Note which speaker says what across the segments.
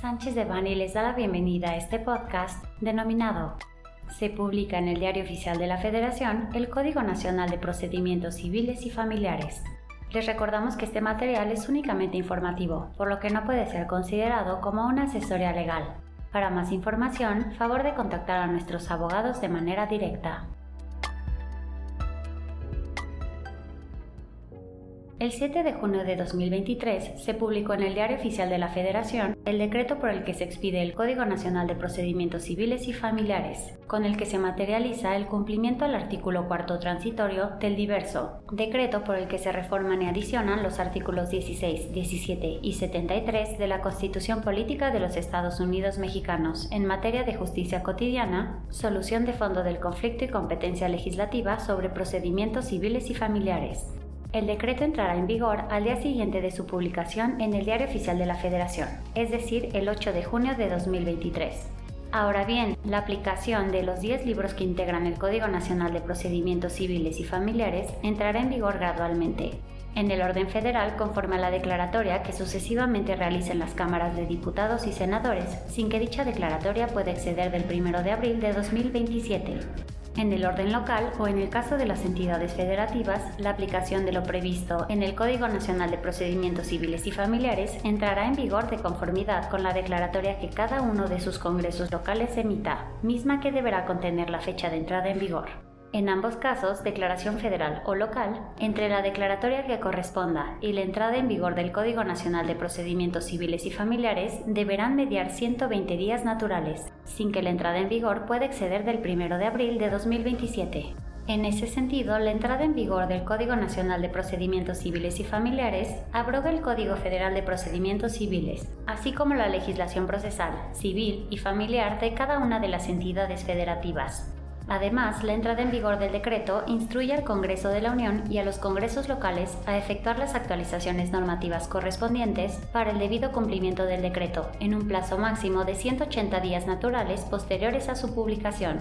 Speaker 1: Sánchez de Bani les da la bienvenida a este podcast denominado Se publica en el Diario Oficial de la Federación el Código Nacional de Procedimientos Civiles y Familiares. Les recordamos que este material es únicamente informativo, por lo que no puede ser considerado como una asesoría legal. Para más información, favor de contactar a nuestros abogados de manera directa. El 7 de junio de 2023 se publicó en el Diario Oficial de la Federación el decreto por el que se expide el Código Nacional de Procedimientos Civiles y Familiares, con el que se materializa el cumplimiento al artículo cuarto transitorio del diverso, decreto por el que se reforman y adicionan los artículos 16, 17 y 73 de la Constitución Política de los Estados Unidos Mexicanos en materia de justicia cotidiana, solución de fondo del conflicto y competencia legislativa sobre procedimientos civiles y familiares, el decreto entrará en vigor al día siguiente de su publicación en el Diario Oficial de la Federación, es decir, el 8 de junio de 2023. Ahora bien, la aplicación de los 10 libros que integran el Código Nacional de Procedimientos Civiles y Familiares entrará en vigor gradualmente, en el orden federal conforme a la declaratoria que sucesivamente realicen las cámaras de diputados y senadores, sin que dicha declaratoria pueda exceder del 1 de abril de 2027. En el orden local o en el caso de las entidades federativas, la aplicación de lo previsto en el Código Nacional de Procedimientos Civiles y Familiares entrará en vigor de conformidad con la declaratoria que cada uno de sus congresos locales emita, misma que deberá contener la fecha de entrada en vigor. En ambos casos, declaración federal o local, entre la declaratoria que corresponda y la entrada en vigor del Código Nacional de Procedimientos Civiles y Familiares deberán mediar 120 días naturales, sin que la entrada en vigor pueda exceder del 1 de abril de 2027. En ese sentido, la entrada en vigor del Código Nacional de Procedimientos Civiles y Familiares abroga el Código Federal de Procedimientos Civiles, así como la legislación procesal, civil y familiar de cada una de las entidades federativas. Además, la entrada en vigor del decreto instruye al Congreso de la Unión y a los congresos locales a efectuar las actualizaciones normativas correspondientes para el debido cumplimiento del decreto en un plazo máximo de 180 días naturales posteriores a su publicación.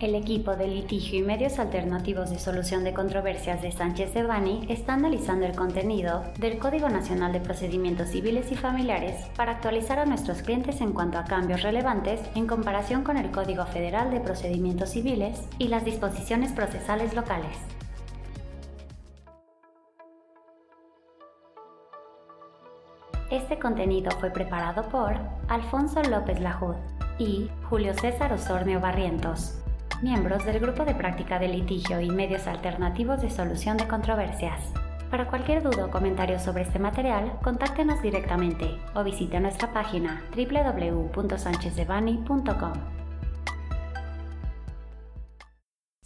Speaker 1: El equipo de litigio y medios alternativos de solución de controversias de Sánchez de Bani está analizando el contenido del Código Nacional de Procedimientos Civiles y Familiares para actualizar a nuestros clientes en cuanto a cambios relevantes en comparación con el Código Federal de Procedimientos Civiles y las disposiciones procesales locales. Este contenido fue preparado por Alfonso López Lajud y Julio César Osornio Barrientos miembros del Grupo de Práctica de Litigio y Medios Alternativos de Solución de Controversias. Para cualquier duda o comentario sobre este material, contáctenos directamente o visite nuestra página www.sanchezdevani.com.